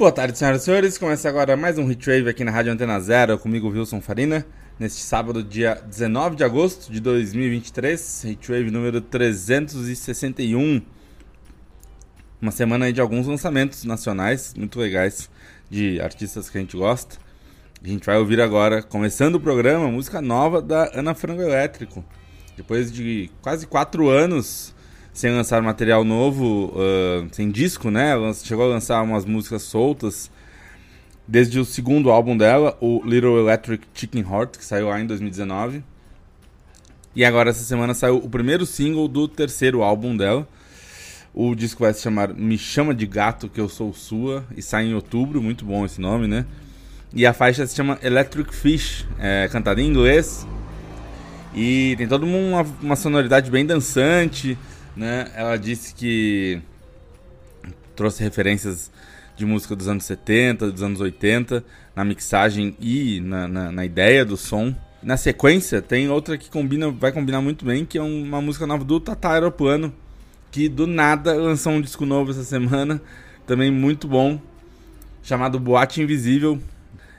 Boa tarde, senhoras e senhores. Começa agora mais um Hitwave aqui na Rádio Antena Zero, comigo, Wilson Farina. Neste sábado, dia 19 de agosto de 2023, Hitwave número 361. Uma semana aí de alguns lançamentos nacionais muito legais de artistas que a gente gosta. A gente vai ouvir agora, começando o programa, música nova da Ana Frango Elétrico. Depois de quase quatro anos sem lançar material novo, uh, sem disco, né? Chegou a lançar umas músicas soltas. Desde o segundo álbum dela, o Little Electric Chicken Heart, que saiu lá em 2019. E agora, essa semana, saiu o primeiro single do terceiro álbum dela. O disco vai se chamar Me Chama de Gato, que eu sou sua, e sai em outubro, muito bom esse nome, né? E a faixa se chama Electric Fish, é cantada em inglês. E tem toda uma, uma sonoridade bem dançante, né? Ela disse que trouxe referências de música dos anos 70, dos anos 80, na mixagem e na, na, na, ideia do som. Na sequência, tem outra que combina, vai combinar muito bem, que é uma música nova do Tata Aeroplano, que do nada lançou um disco novo essa semana, também muito bom, chamado Boate Invisível.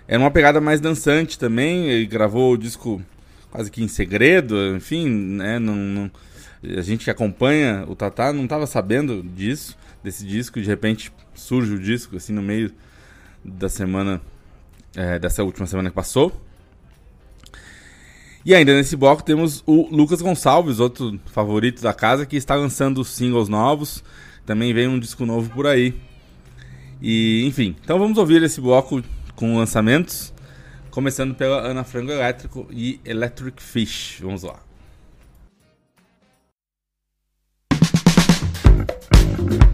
É uma pegada mais dançante também, ele gravou o disco quase que em segredo, enfim, né, não, não a gente que acompanha o Tatá não estava sabendo disso, desse disco, de repente surge o disco assim no meio da semana, é, dessa última semana que passou. E ainda nesse bloco temos o Lucas Gonçalves, outro favorito da casa, que está lançando singles novos. Também vem um disco novo por aí. E enfim, então vamos ouvir esse bloco com lançamentos, começando pela Ana Frango Elétrico e Electric Fish. Vamos lá. thank you.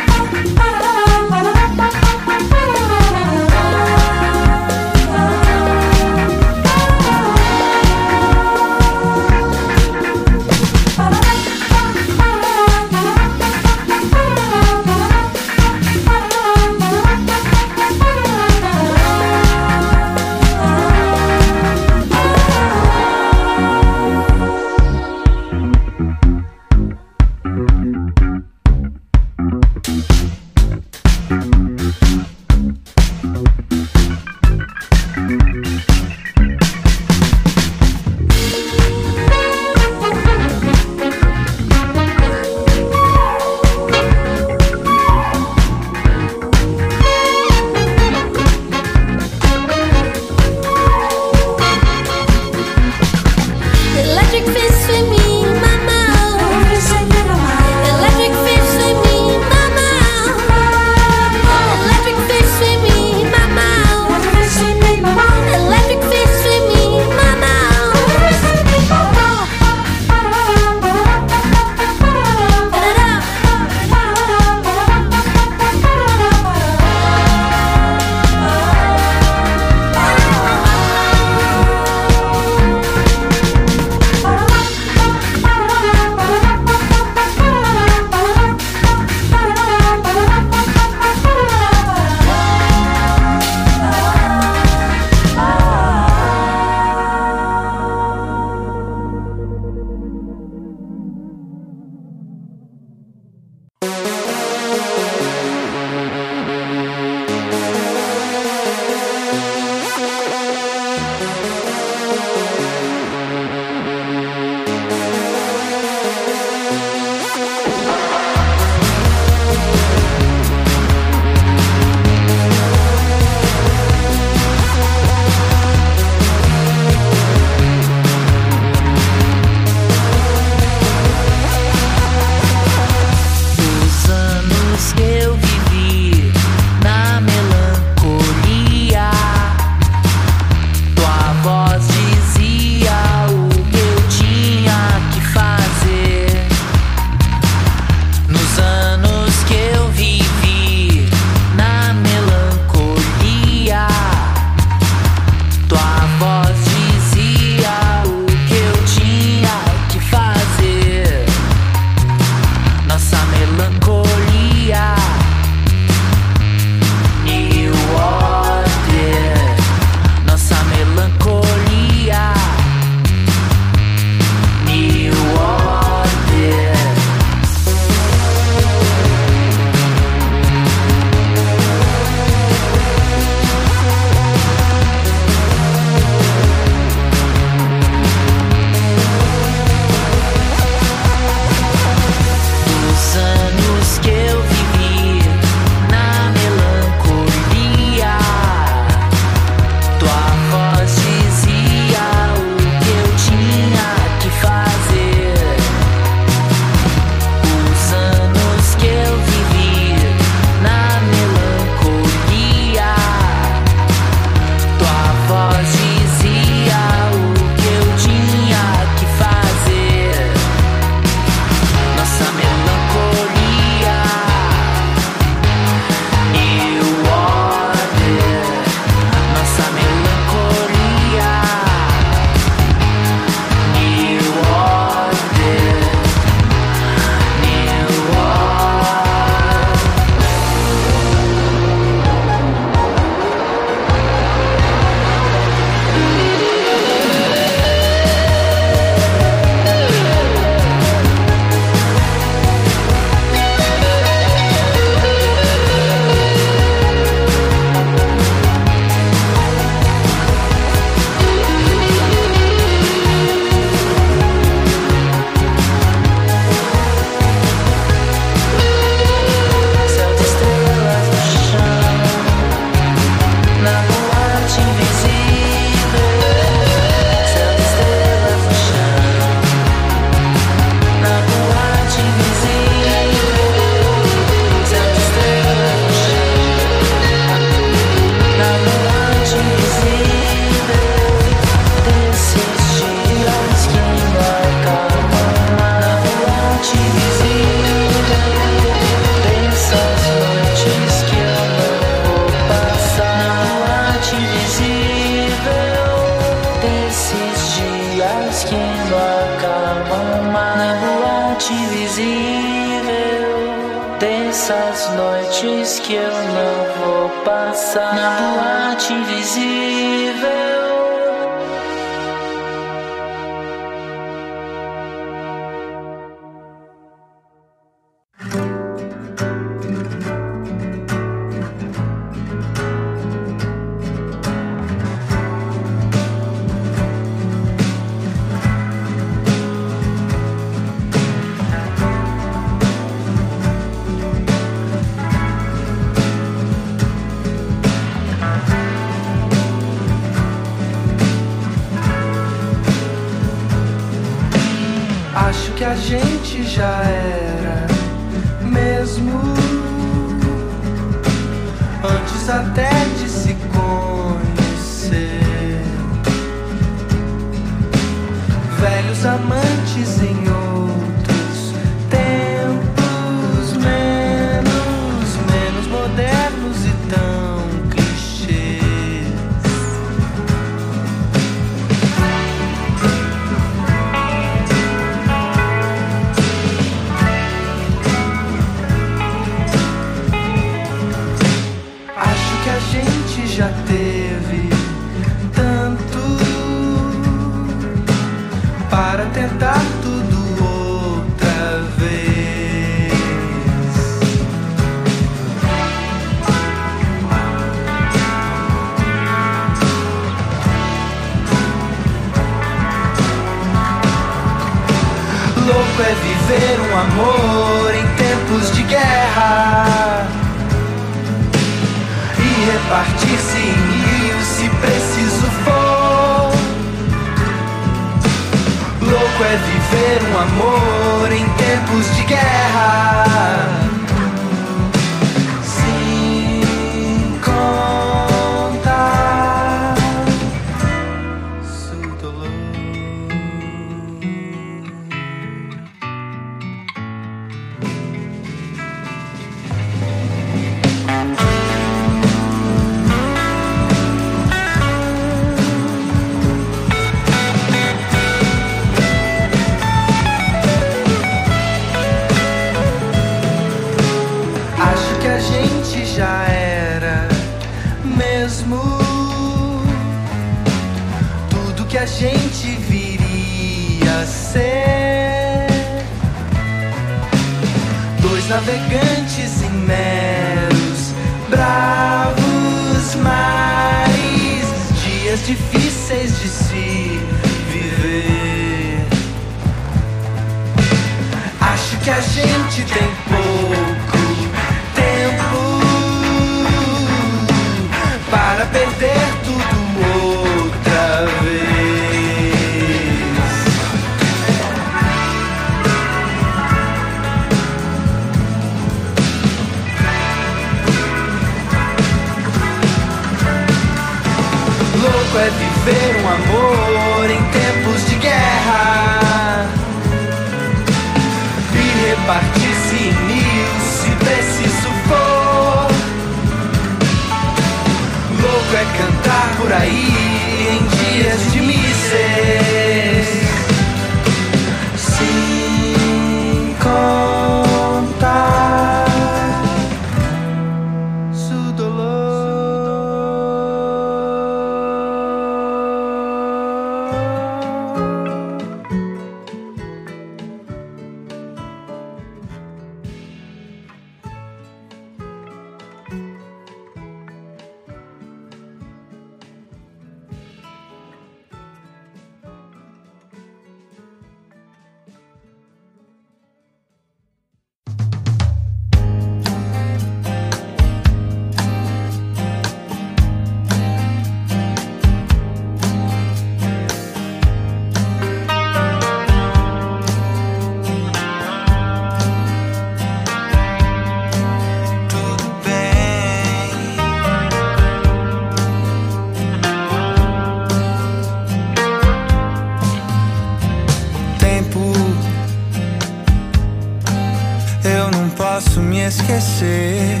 posso me esquecer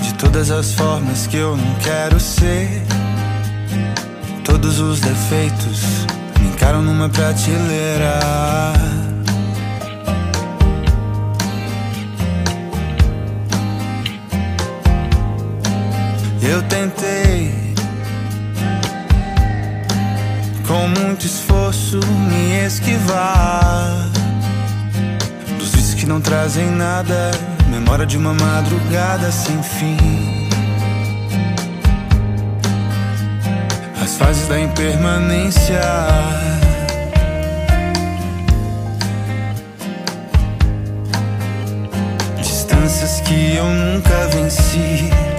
de todas as formas que eu não quero ser. Todos os defeitos me encaram numa prateleira. Eu tentei, com muito esforço, me esquivar que não trazem nada. Memória de uma madrugada sem fim. As fases da impermanência. Distâncias que eu nunca venci.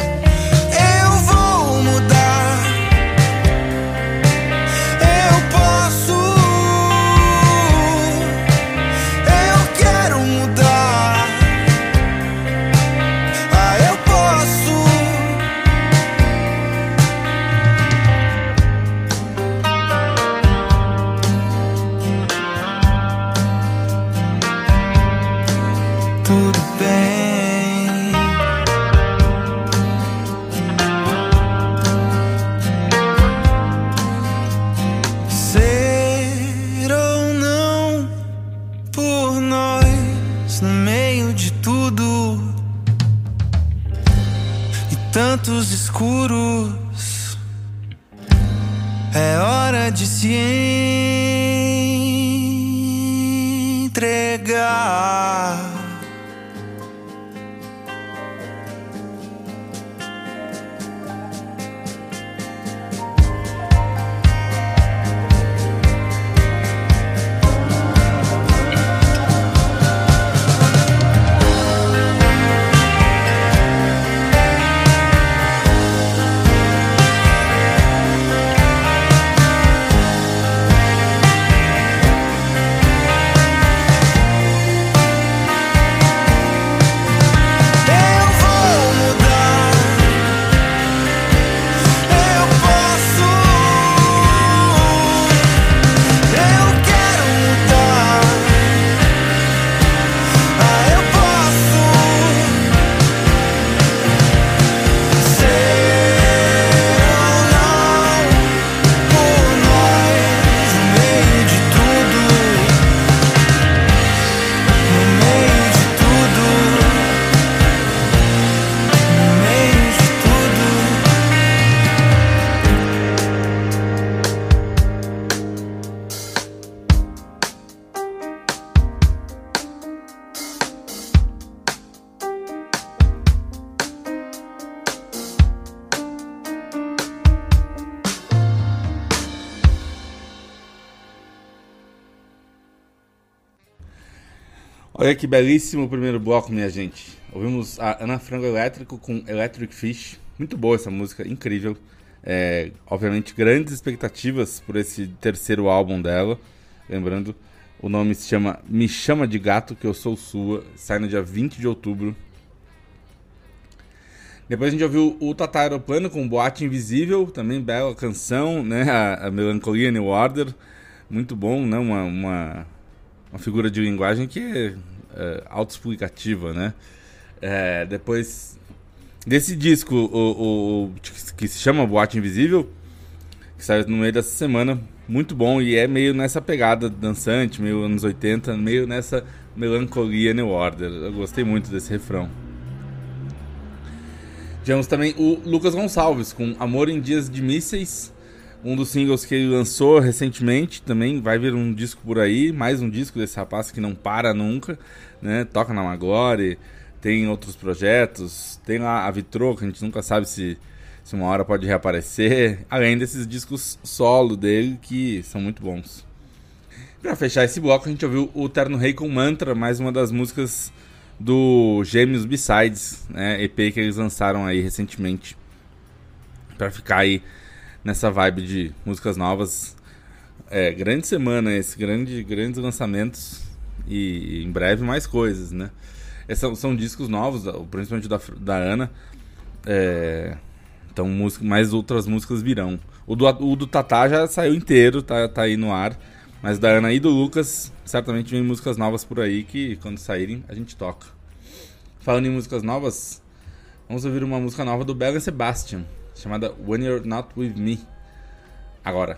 Olha que belíssimo primeiro bloco, minha gente. Ouvimos a Ana Frango Elétrico com Electric Fish. Muito boa essa música, incrível. É, obviamente, grandes expectativas por esse terceiro álbum dela. Lembrando, o nome se chama Me Chama de Gato, que eu sou sua. Sai no dia 20 de outubro. Depois a gente ouviu o Tata Aeroplano com Boate Invisível, também bela canção, né? A, a Melancolia New Order, muito bom, né? Uma, uma, uma figura de linguagem que é autoexplicativa, né? É, depois desse disco, o, o, que se chama Boate Invisível, que saiu no meio dessa semana, muito bom e é meio nessa pegada dançante, meio anos 80, meio nessa melancolia New Order. Eu gostei muito desse refrão. Tivemos também o Lucas Gonçalves com Amor em Dias de Mísseis, um dos singles que ele lançou recentemente. Também vai vir um disco por aí, mais um disco desse rapaz que não para nunca, né? Toca na Magore, tem outros projetos, tem lá a Vitro, que a gente nunca sabe se, se uma hora pode reaparecer, além desses discos solo dele que são muito bons. Pra fechar esse bloco, a gente ouviu o Terno Rei com Mantra, mais uma das músicas do Gêmeos Besides, né, EP que eles lançaram aí recentemente. Pra ficar aí nessa vibe de músicas novas. É, grande semana esse, grande, grandes lançamentos e, em breve mais coisas, né? Esses são, são discos novos, principalmente da, da Ana. É, então música, mais outras músicas virão. O do, o do Tatá já saiu inteiro, tá, tá aí no ar. Mas da Ana e do Lucas, certamente vem músicas novas por aí que quando saírem a gente toca. Falando em músicas novas, vamos ouvir uma música nova do Bela Sebastian, chamada When You're Not With Me. agora.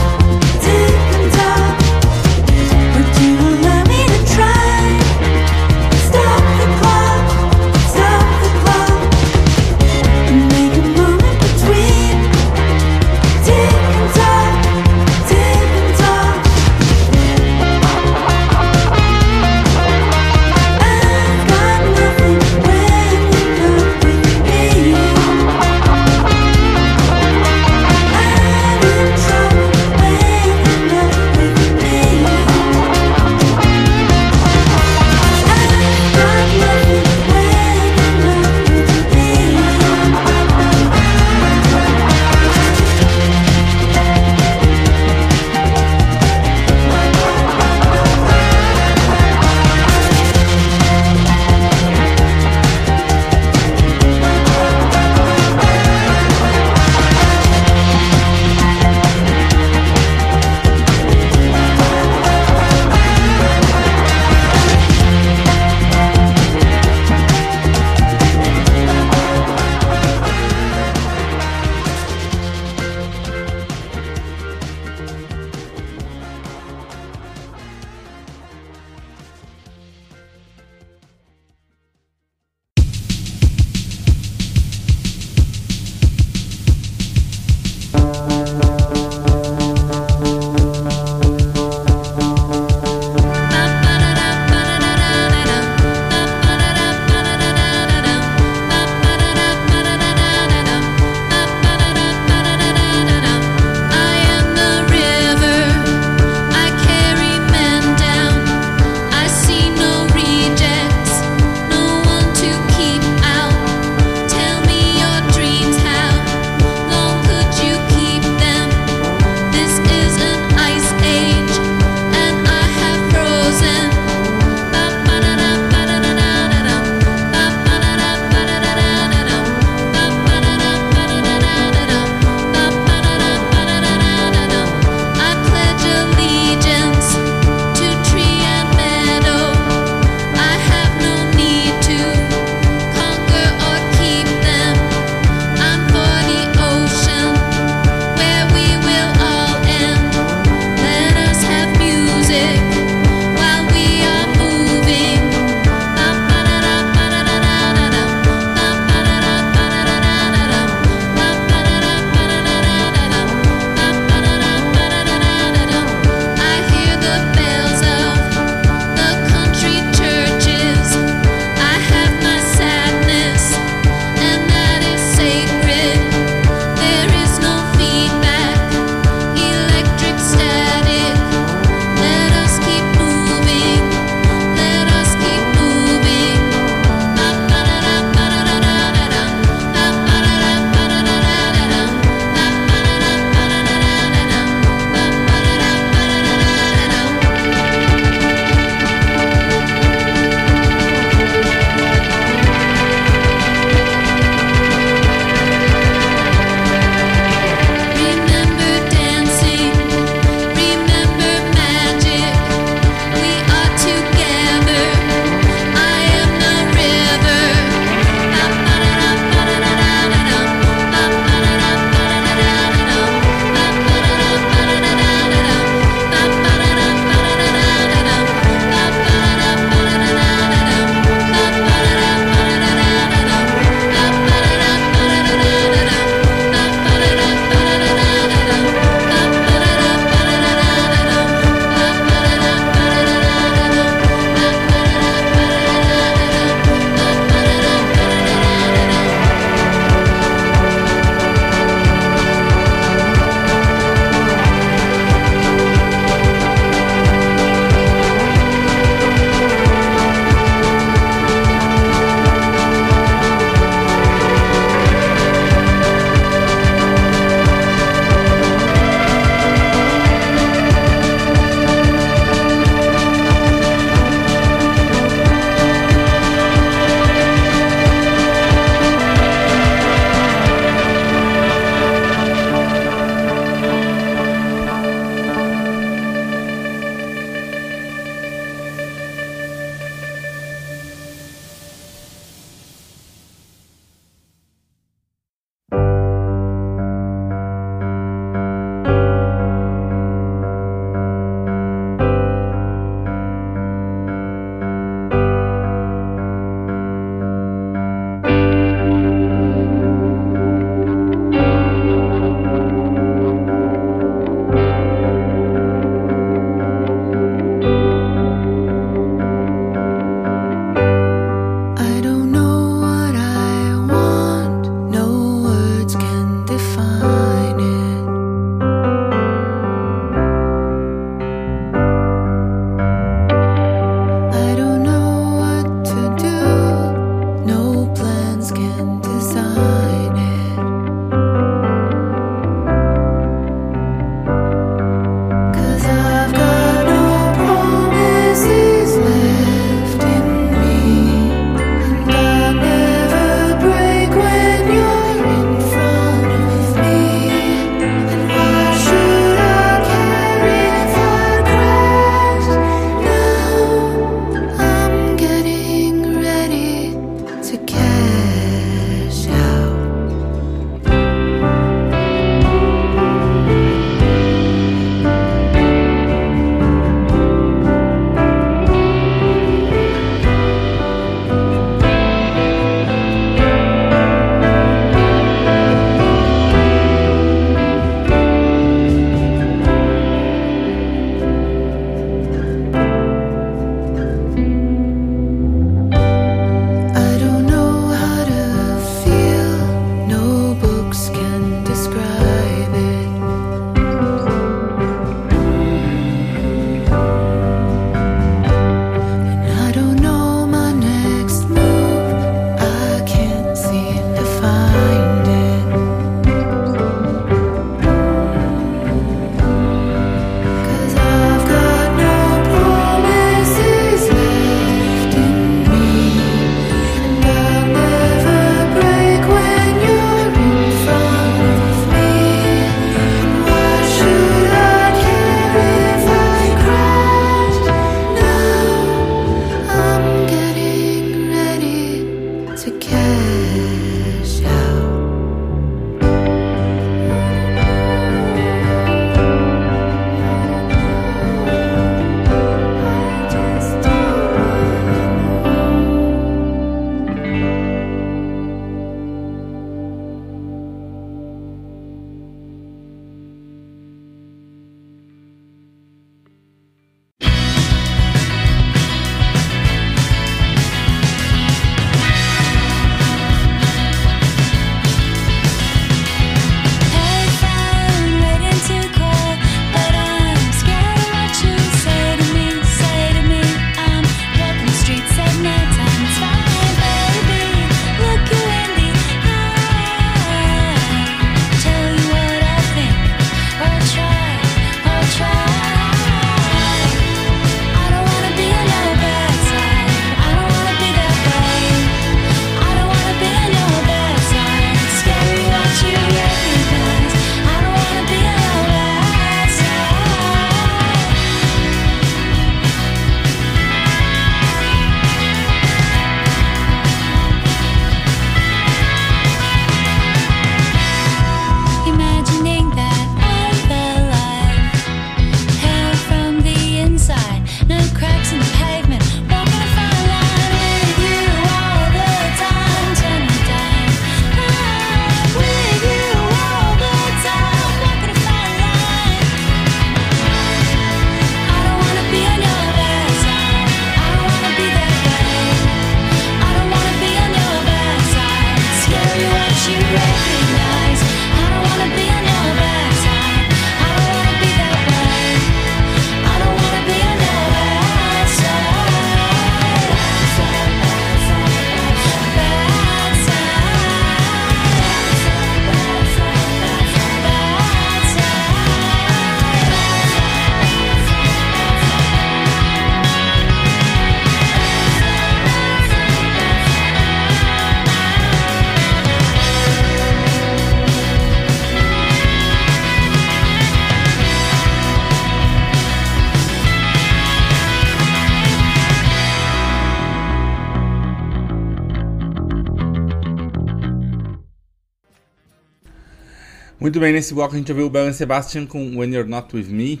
Muito bem, nesse bloco a gente ouviu o Bell Sebastian com When You're Not With Me.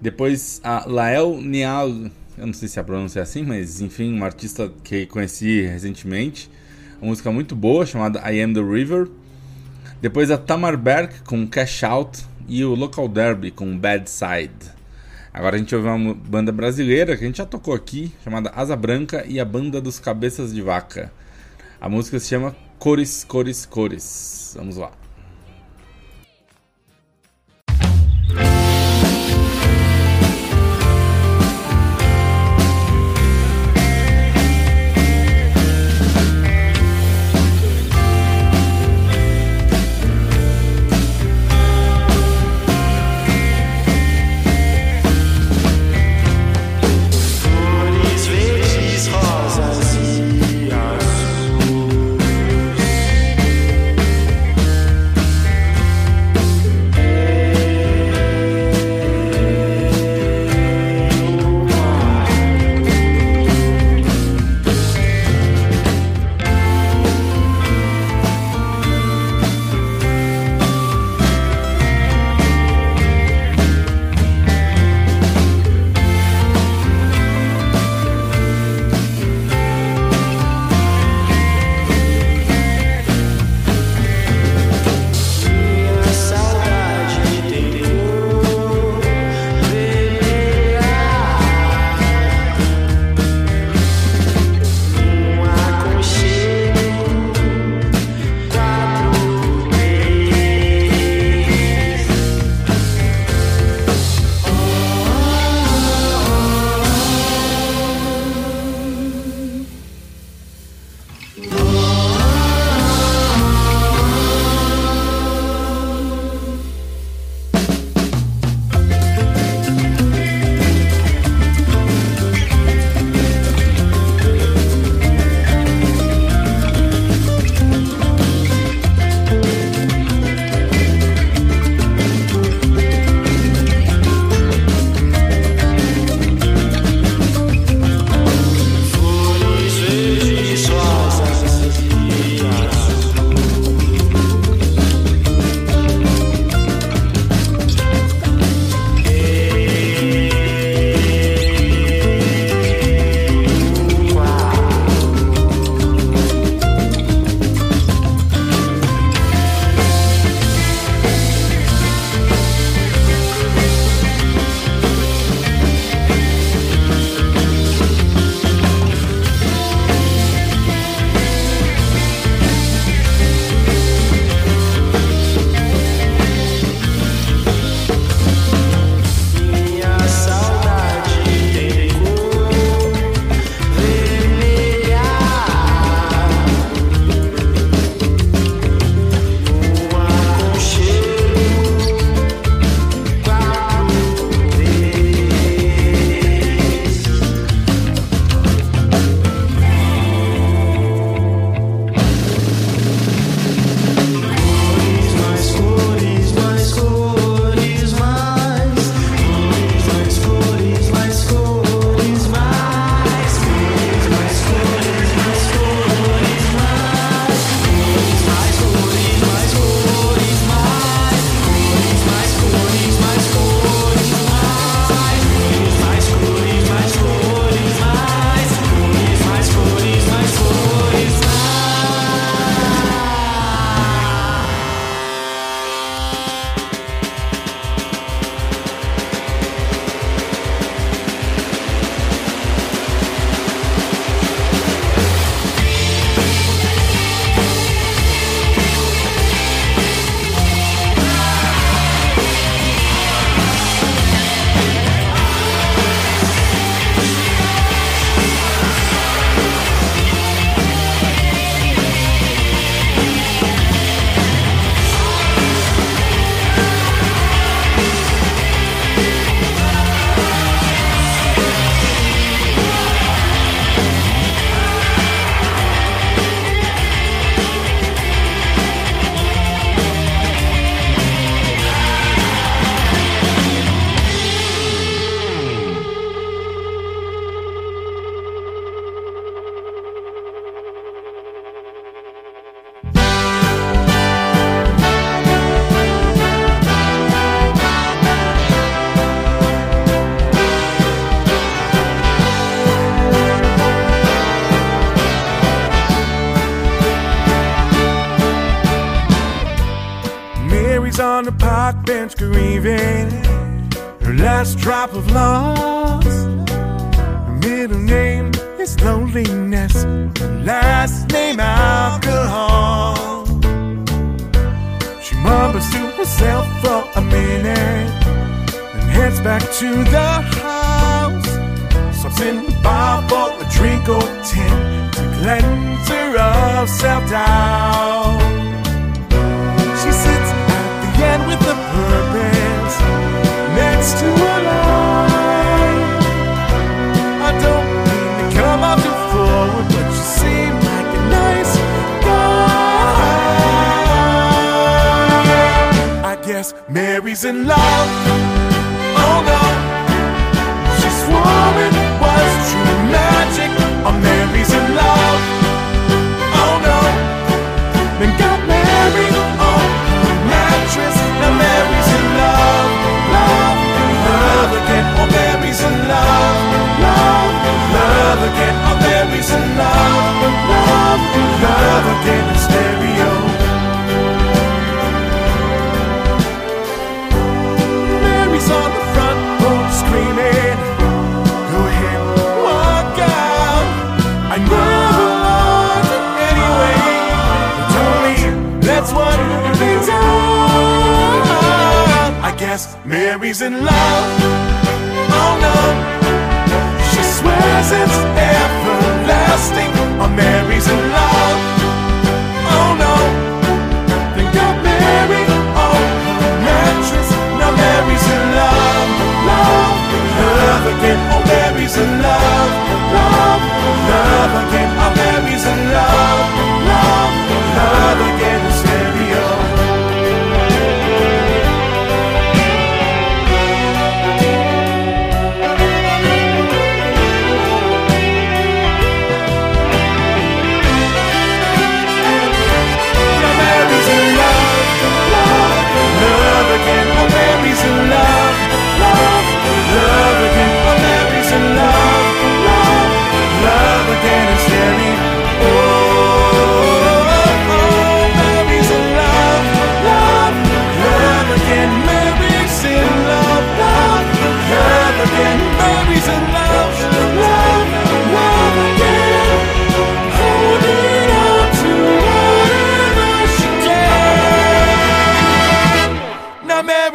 Depois a Lael Nial, eu não sei se a pronúncia é assim, mas enfim, uma artista que conheci recentemente. Uma música muito boa chamada I Am The River. Depois a Tamar Berg com Cash Out e o Local Derby com Bad Side. Agora a gente ouve uma banda brasileira que a gente já tocou aqui, chamada Asa Branca e a Banda dos Cabeças de Vaca. A música se chama Cores, Cores, Cores. Vamos lá.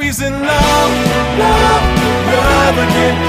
reason love, love, love again.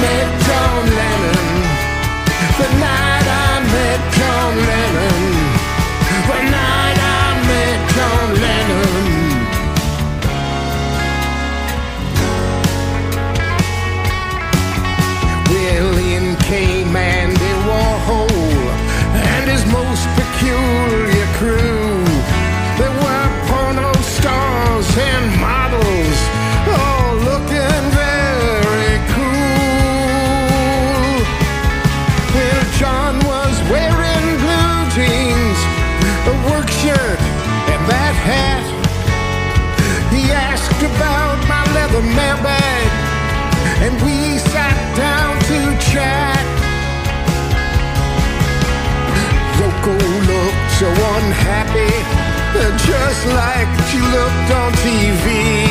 make unhappy, just like she looked on TV.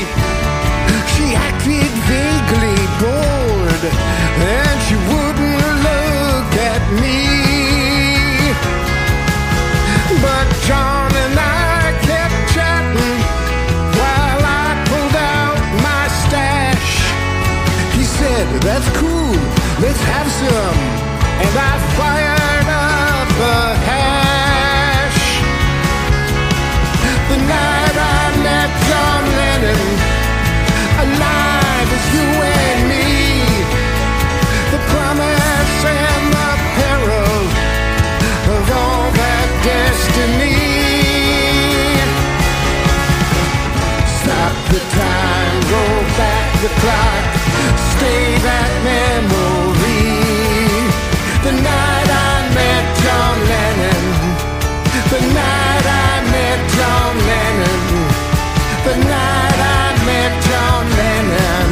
She acted vaguely bored, and she wouldn't look at me. But John and I kept chatting while I pulled out my stash. He said, That's cool, let's have some. And I fired back stay that memory. The night I met John Lennon, the night I met John Lennon, the night I met John Lennon.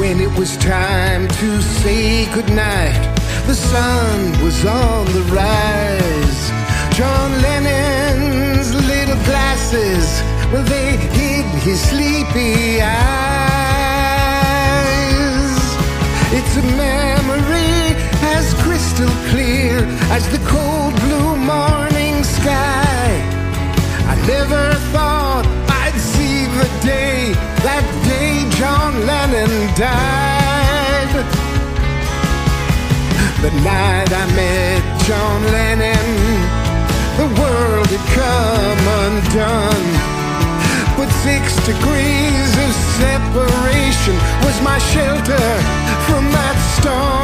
When it was time to say goodnight, the sun was on the rise. John little glasses, well, they hid his sleepy eyes. It's a memory as crystal clear as the cold blue morning sky. I never thought I'd see the day, that day John Lennon died. The night I met John Lennon, the world had come undone. But six degrees of separation was my shelter from that storm.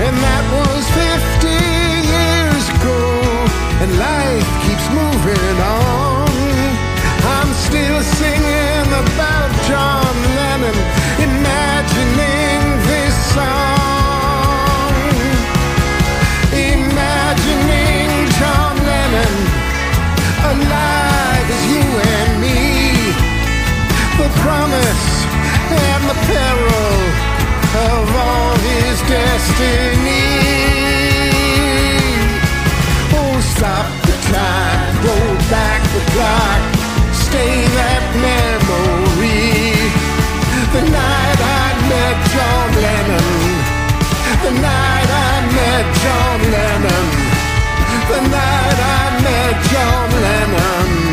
And that was 50 years ago, and life keeps moving on. I'm still singing about John Lennon, imagining this song. Alive as you and me. The promise and the peril of all his destiny. Oh, stop the time, roll back the clock, stay that memory. The night I met John Lennon, the night I met John Lennon, the night I met John Lennon.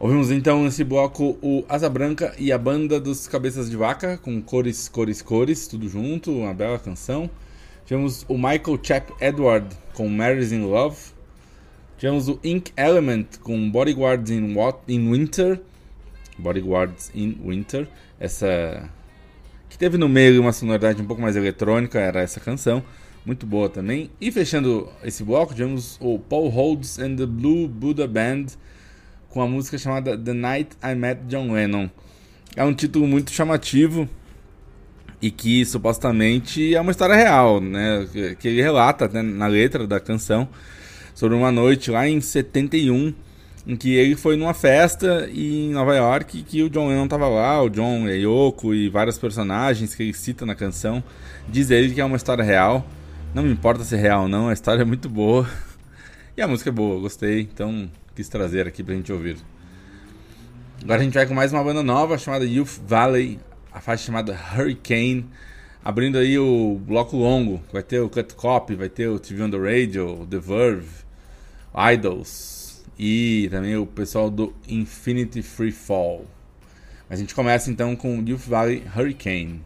Ouvimos então nesse bloco o Asa Branca e a banda dos Cabeças de Vaca, com cores, cores, cores, tudo junto, uma bela canção. Tivemos o Michael Chap Edward com Mary's in Love. Tivemos o Ink Element com Bodyguards in, Wat- in Winter. Bodyguards in Winter. Essa. que teve no meio uma sonoridade um pouco mais eletrônica, era essa canção. Muito boa também. E fechando esse bloco, tivemos o Paul Holds and the Blue Buddha Band com a música chamada The Night I Met John Lennon. É um título muito chamativo e que supostamente é uma história real, né? Que- ele relata né, na letra da canção sobre uma noite lá em 71 em que ele foi numa festa em Nova York que o John Lennon tava lá, o John a Yoko e vários personagens que ele cita na canção. Diz ele que é uma história real. Não me importa se é real ou não, a história é muito boa. E a música é boa, gostei, então quis trazer aqui pra gente ouvir. Agora a gente vai com mais uma banda nova chamada Youth Valley, a faixa chamada Hurricane, abrindo aí o bloco longo. Vai ter o Cut Copy, vai ter o TV on the Radio, The Verve, Idols e também o pessoal do Infinity Free Fall. A gente começa então com Youth Valley Hurricane.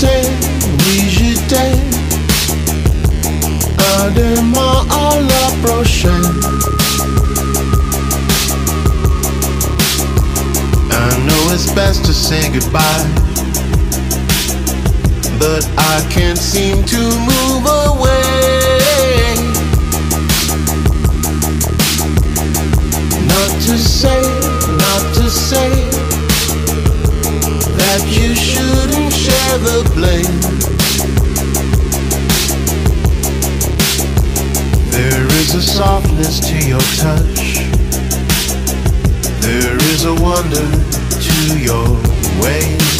J'étais, oui, j'étais un démon à la prochaine. I know it's best to say goodbye, but I can't seem to move away. Not to say, not to say that you shouldn't the blame. There is a softness to your touch. There is a wonder to your ways.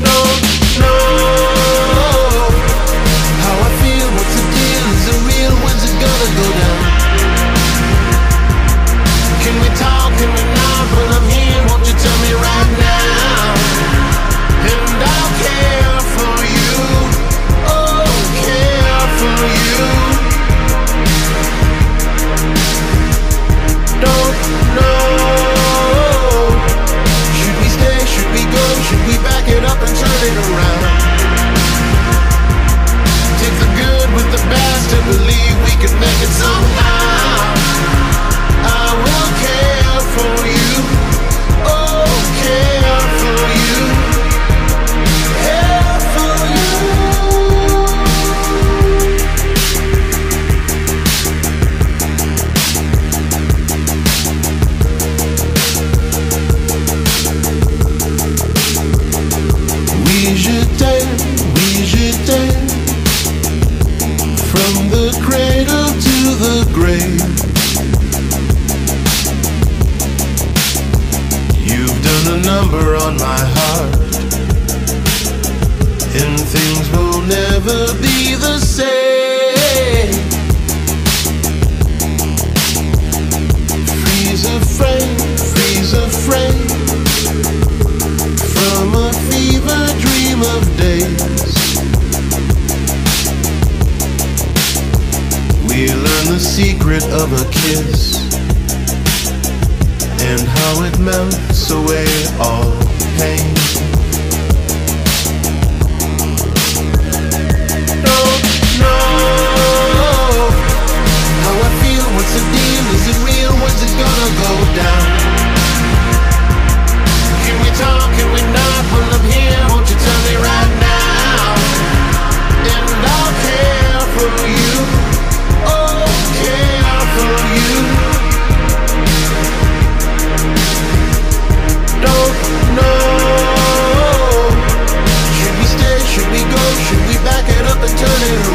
Don't know how I feel. What's the deal? Is it real? When's it gonna go down? Can we talk? Can we not? When I'm here, it's alright. Never be the same. Freeze a frame, freeze a frame from a fever dream of days. We learn the secret of a kiss and how it melts away all pain. How I feel. What's the deal? Is it real? When's it gonna go down? Can we talk? Can we not? When I'm here, won't you tell me right now? And I'll care for you. Oh, care for you. Don't know. Should we stay? Should we go? Should we back it up and turn it around?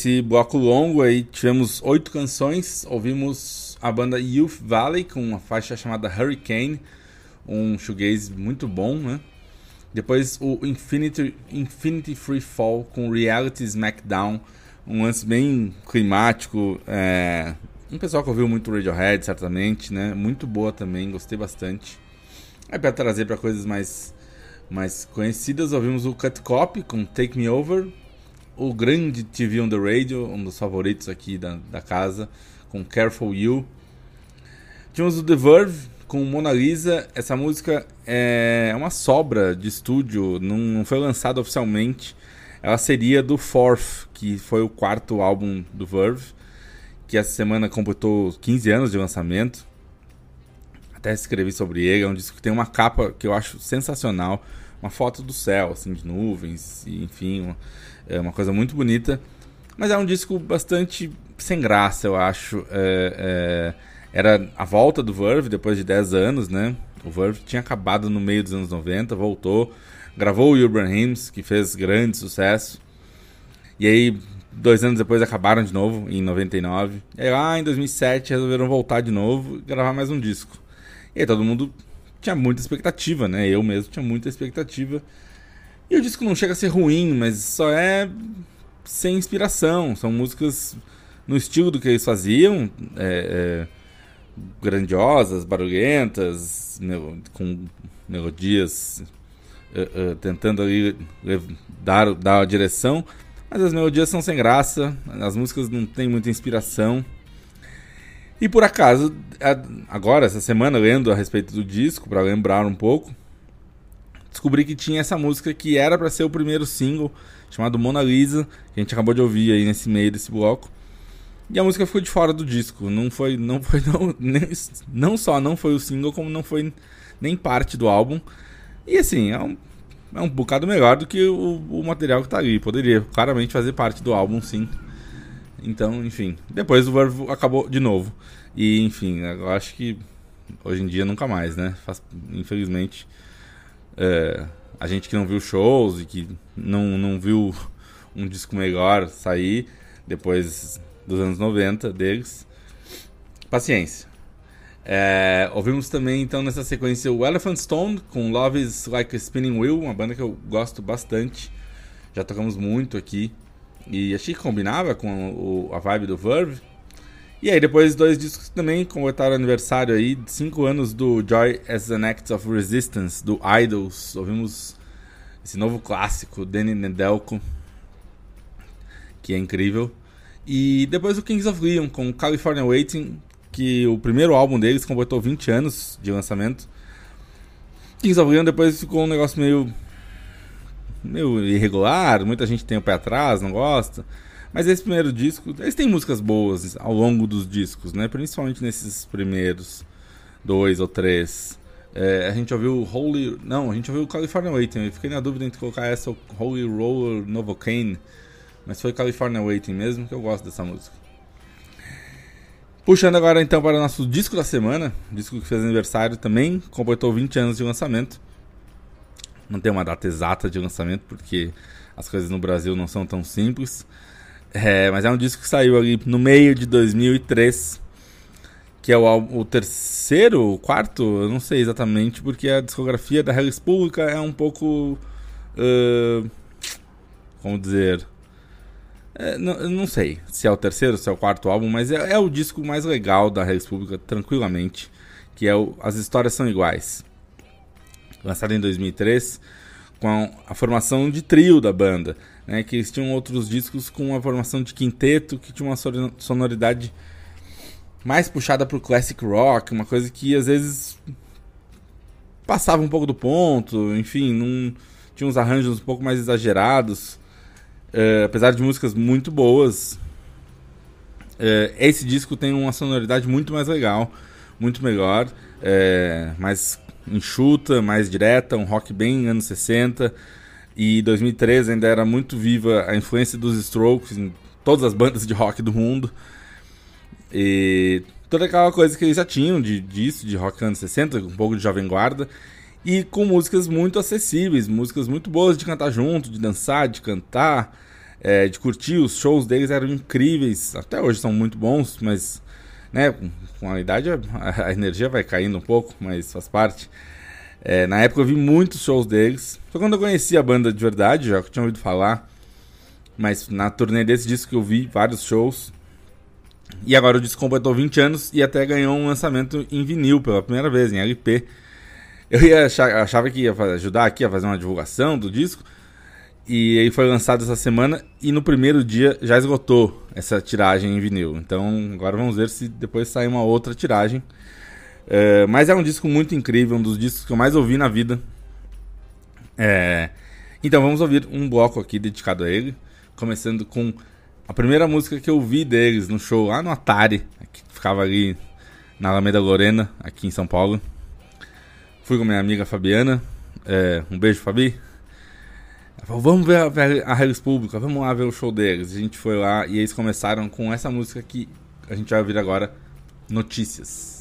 Esse bloco longo aí tivemos oito canções. Ouvimos a banda Youth Valley com uma faixa chamada Hurricane, um shoegaze muito bom, né? Depois o Infinity, Infinity Free Fall com Reality Smackdown, um lance bem climático. É... Um pessoal que ouviu muito Radiohead, certamente, né? Muito boa também, gostei bastante. Aí para trazer para coisas mais, mais conhecidas, ouvimos o Cut Copy com Take Me Over, o grande TV on the Radio, um dos favoritos aqui da, da casa, com Careful You. Tínhamos o The Verve com Mona Lisa. Essa música é uma sobra de estúdio, não, não foi lançada oficialmente. Ela seria do Fourth, que foi o quarto álbum do Verve, que essa semana completou 15 anos de lançamento. Até escrevi sobre ele, é um disco que tem uma capa que eu acho sensacional, uma foto do céu, assim, de nuvens, enfim, uma, é uma coisa muito bonita. Mas é um disco bastante sem graça, eu acho. É, é, era a volta do Verve depois de 10 anos, né? O Verve tinha acabado no meio dos anos 90, voltou, gravou o Urban Hymns, que fez grande sucesso. E aí, dois anos depois, acabaram de novo, em 99. E aí, lá em 2007, resolveram voltar de novo e gravar mais um disco. E aí, todo mundo tinha muita expectativa, né? Eu mesmo tinha muita expectativa. E o disco não chega a ser ruim, mas só é sem inspiração. São músicas no estilo do que eles faziam, é, é, grandiosas, barulhentas, com melodias é, é, tentando ali dar, dar a direção, mas as melodias são sem graça, as músicas não têm muita inspiração. E por acaso, agora, essa semana, lendo a respeito do disco, pra lembrar um pouco, descobri que tinha essa música que era pra ser o primeiro single, chamado Mona Lisa, que a gente acabou de ouvir aí nesse meio desse bloco. E a música ficou de fora do disco. Não foi, não foi, não, nem- não só não foi o single, como não foi nem parte do álbum. E assim, é um, é um bocado melhor do que o, o material que tá ali. Poderia claramente fazer parte do álbum, sim. Então, enfim. Depois o Verve acabou de novo. E, enfim, eu acho que hoje em dia nunca mais, né? Faz- infelizmente, é, a gente que não viu shows e que não, não viu um disco melhor sair depois dos anos 90 deles, paciência. É, ouvimos também então nessa sequência o Elephant Stone com Love is Like a Spinning Wheel, uma banda que eu gosto bastante. Já tocamos muito aqui e achei que combinava com o- a vibe do Verve. E aí depois dois discos que também completaram aniversário aí, 5 anos do Joy as an Act of Resistance, do Idols. Ouvimos esse novo clássico, Danny Nedelko, que é incrível. E depois o Kings of Leon com California Waiting, que o primeiro álbum deles completou 20 anos de lançamento. Kings of Leon depois ficou um negócio meio meio irregular, muita gente tem o pé atrás, não gosta. Mas esse primeiro disco, eles têm músicas boas ao longo dos discos, né? Principalmente nesses primeiros dois ou três. É, a gente ouviu Holy. Não, a gente ouviu California Waiting. Eu fiquei na dúvida entre colocar essa ou Holy Roller Novocaine. Mas foi California Waiting mesmo, que eu gosto dessa música. Puxando agora então para o nosso disco da semana, disco que fez aniversário também, completou 20 anos de lançamento. Não tem uma data exata de lançamento, porque as coisas no Brasil não são tão simples. É, mas é um disco que saiu ali no meio de 2003, que é o, o terceiro, o quarto, eu não sei exatamente, porque a discografia da Hellis Pública é um pouco. ãh, como dizer. É, não, não sei se é o terceiro, se é o quarto álbum, mas é, é o disco mais legal da Hellis Pública, tranquilamente. Que é o As Histórias São Iguais. Lançado em 2003, com a formação de trio da banda. Né, que eles tinham outros discos com uma formação de quinteto que tinha uma sonoridade mais puxada pro classic rock, uma coisa que às vezes passava um pouco do ponto, enfim, não tinha uns arranjos um pouco mais exagerados, eh, apesar de músicas muito boas. eh, esse disco tem uma sonoridade muito mais legal, muito melhor, eh, mais enxuta, mais direta, um rock bem anos 60. E 2013 ainda era muito viva a influência dos Strokes em todas as bandas de rock do mundo. E toda aquela coisa que eles já tinham de, disso, de rock anos 60, um pouco de Jovem Guarda. E com músicas muito acessíveis, músicas muito boas de cantar junto, de dançar, de cantar, é, de curtir. Os shows deles eram incríveis, até hoje são muito bons, mas né, com- a idade a energia vai caindo um pouco, mas faz parte. É, na época eu vi muitos shows deles. Foi quando eu conheci a banda de verdade, já tinha ouvido falar. Mas na turnê desse disco que eu vi vários shows. E agora o disco completou 20 anos e até ganhou um lançamento em vinil pela primeira vez, em LP. Eu ia achar, achava que ia ajudar aqui a fazer uma divulgação do disco. E ele foi lançado essa semana e no primeiro dia já esgotou essa tiragem em vinil. Então agora vamos ver se depois sai uma outra tiragem. É, mas é um disco muito incrível, um dos discos que eu mais ouvi na vida. É, então vamos ouvir um bloco aqui dedicado a ele, começando com a primeira música que eu vi deles no show lá no Atari, que ficava ali na Alameda Lorena, aqui em São Paulo. Fui com minha amiga Fabiana, é, um beijo Fabi. Ela falou, vamos ver a, a Hellis Pública, vamos lá ver o show deles. A gente foi lá e eles começaram com essa música que a gente vai ouvir agora, Notícias.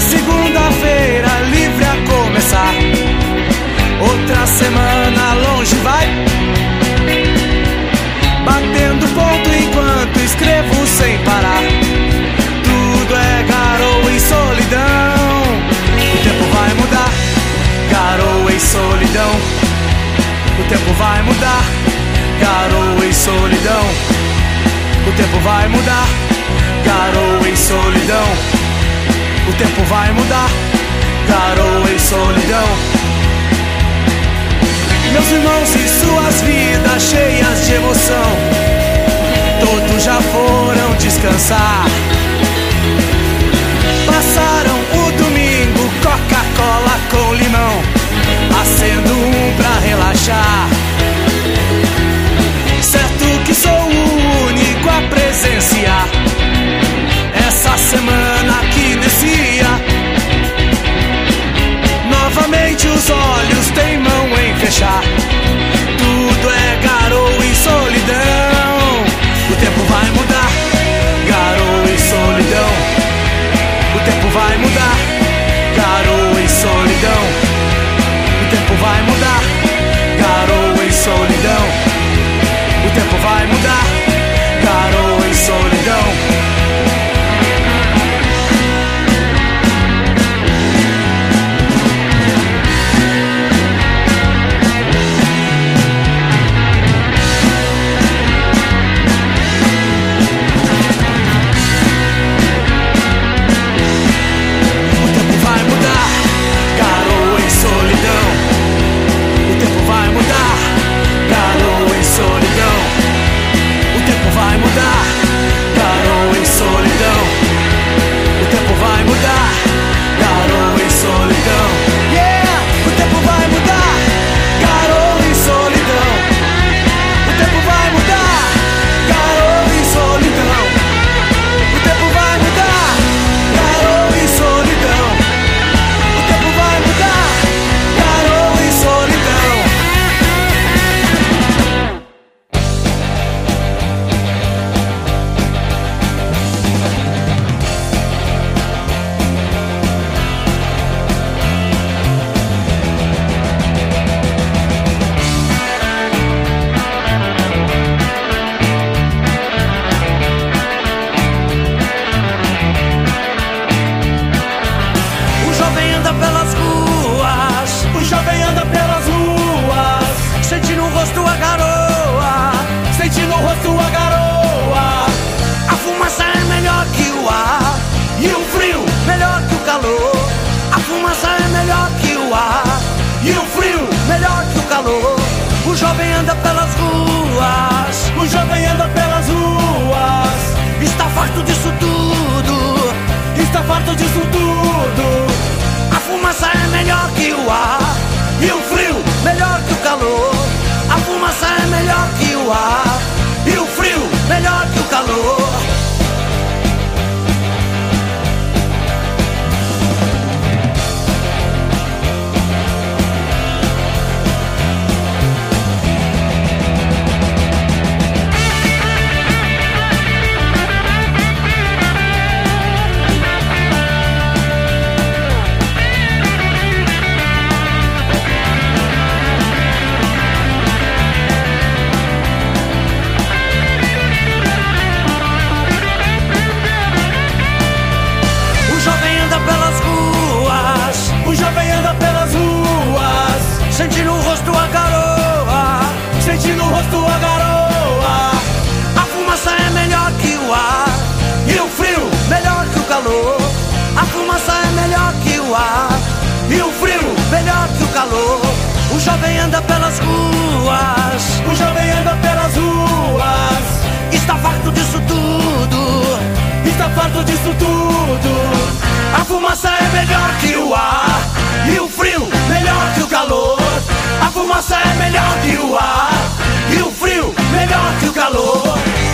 Segunda-feira livre a começar. Outra semana longe vai. Batendo ponto enquanto escrevo sem parar. Tudo é garoa e solidão. O tempo vai mudar. Garoa e solidão. O tempo vai mudar. Garoa e solidão. O tempo vai mudar. Garoa e solidão. O tempo vai mudar, garoa em solidão. Meus irmãos e suas vidas cheias de emoção, todos já foram descansar. Passaram o domingo, Coca-Cola com limão, acendo um pra relaxar. solidão. O tempo vai mudar. vine. anda pelas ruas. O jovem anda pelas ruas. Está farto disso tudo. Está farto disso tudo. A fumaça é melhor que o ar. E o frio, melhor que o calor. A fumaça é melhor que o ar. E o frio, melhor que o calor.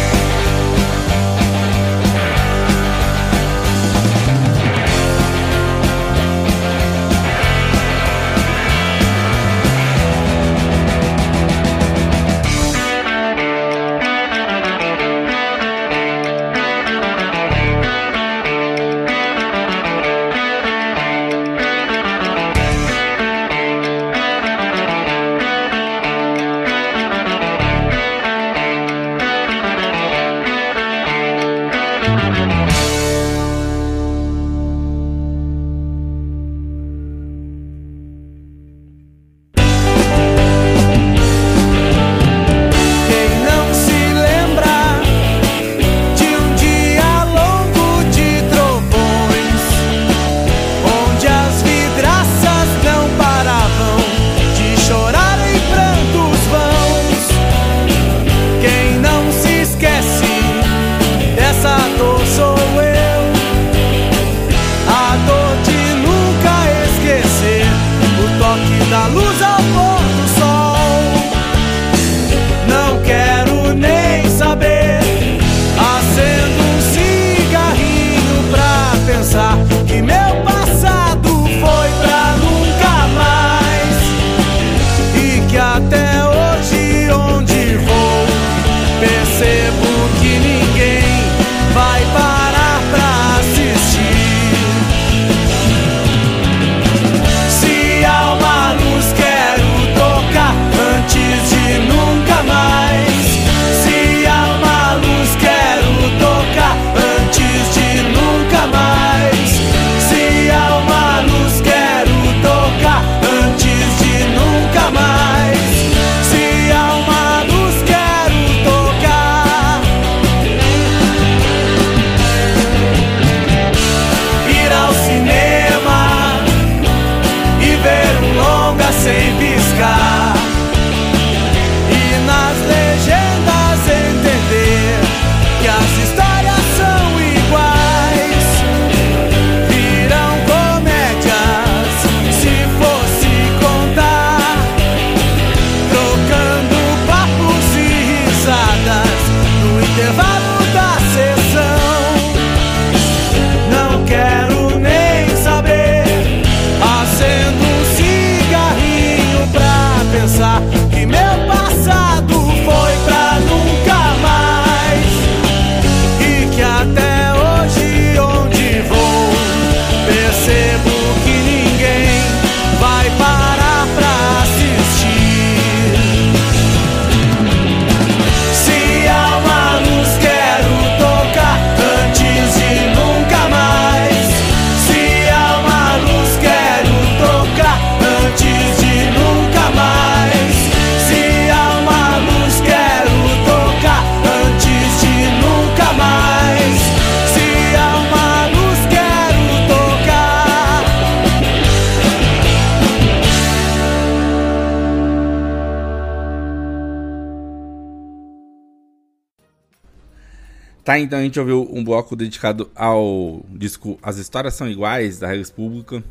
Tá, então a gente ouviu um bloco dedicado ao disco As Histórias São Iguais, da Regras Pública.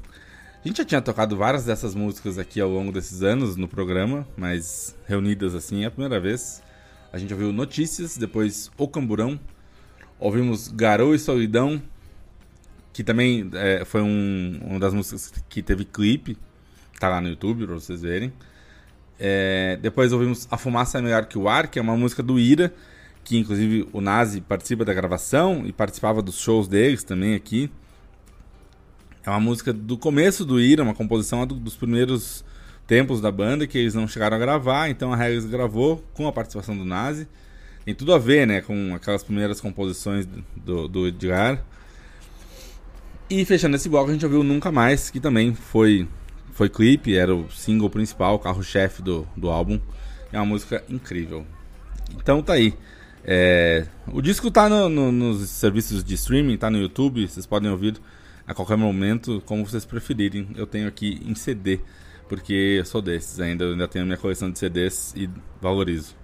A gente já tinha tocado várias dessas músicas aqui ao longo desses anos no programa, mas reunidas assim é a primeira vez. A gente ouviu Notícias, depois O Camburão, ouvimos Garou e Solidão, que também é, foi um, uma das músicas que teve clipe, tá lá no YouTube pra vocês verem. É, depois ouvimos A Fumaça é Melhor que o Ar, que é uma música do Ira, que inclusive o Nazi participa da gravação e participava dos shows deles também aqui. É uma música do começo do Ira, uma composição do, dos primeiros tempos da banda que eles não chegaram a gravar, então a Regis gravou com a participação do Nazi. Tem tudo a ver, né, com aquelas primeiras composições do, do Edgar. E fechando esse bloco, a gente ouviu Nunca Mais, que também foi, foi clipe, era o single principal, carro-chefe do, do álbum. É uma música incrível. Então tá aí. É, o disco tá no- no- nos serviços de streaming, tá no YouTube, vocês podem ouvir a qualquer momento, como vocês preferirem. Eu tenho aqui em CD, porque eu sou desses ainda, eu ainda tenho minha coleção de CDs e valorizo.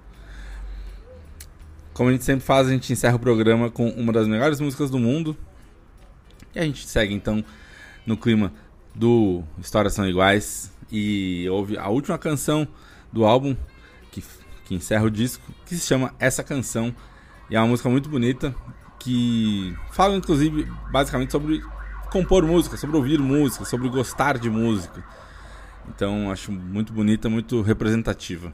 Como a gente sempre faz, a gente encerra o programa com uma das melhores músicas do mundo. E a gente segue então no clima do Histórias São Iguais e ouve a última canção do álbum que, encerra o disco, que se chama Essa Canção. E é uma música muito bonita que fala inclusive basicamente sobre compor música, sobre ouvir música, sobre gostar de música. Então acho muito bonita, muito representativa.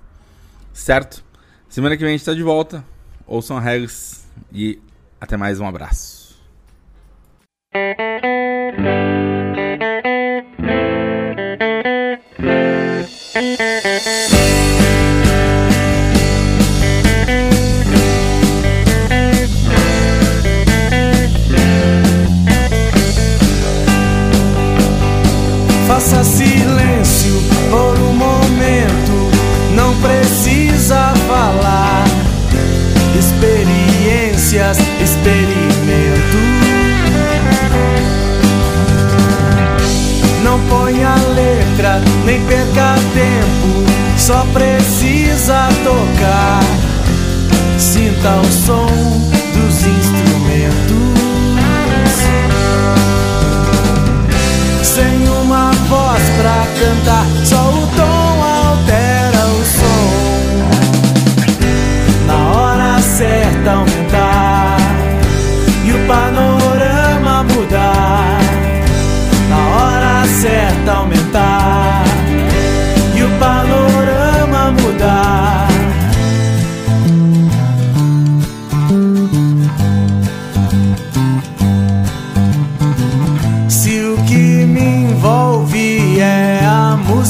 Certo? Semana que vem a gente tá de volta. Ouçam a regras e até mais um abraço. Só precisa tocar. Sinta o som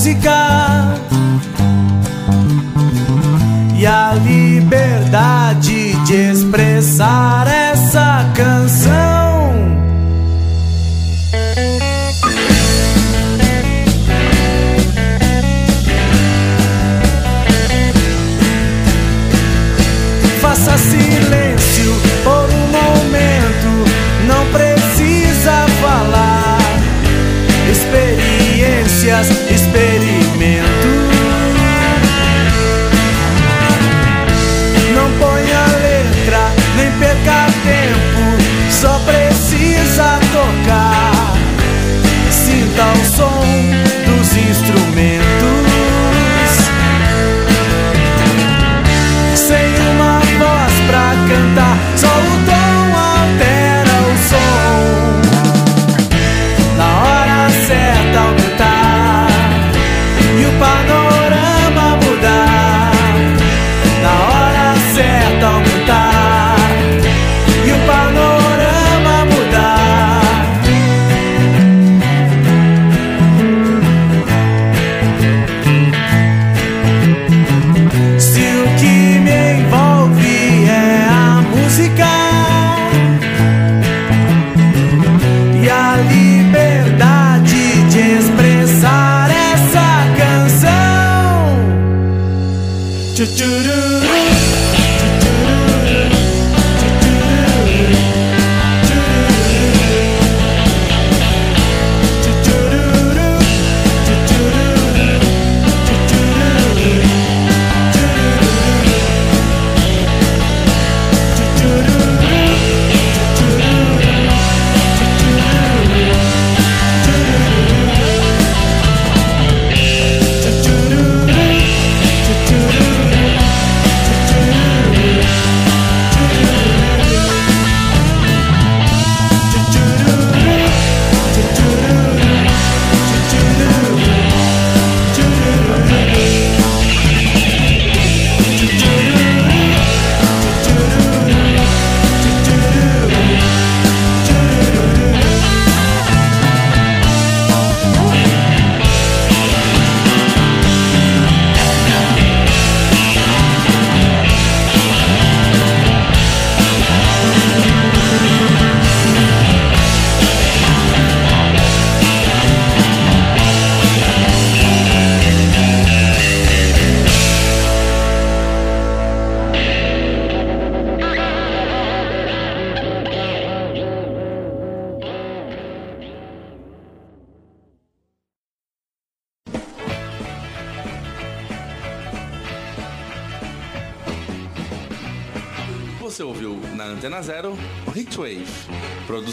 música e a liberdade de expressar essa canção. Faça silêncio por um momento, não precisa falar. Experiências, experimentos.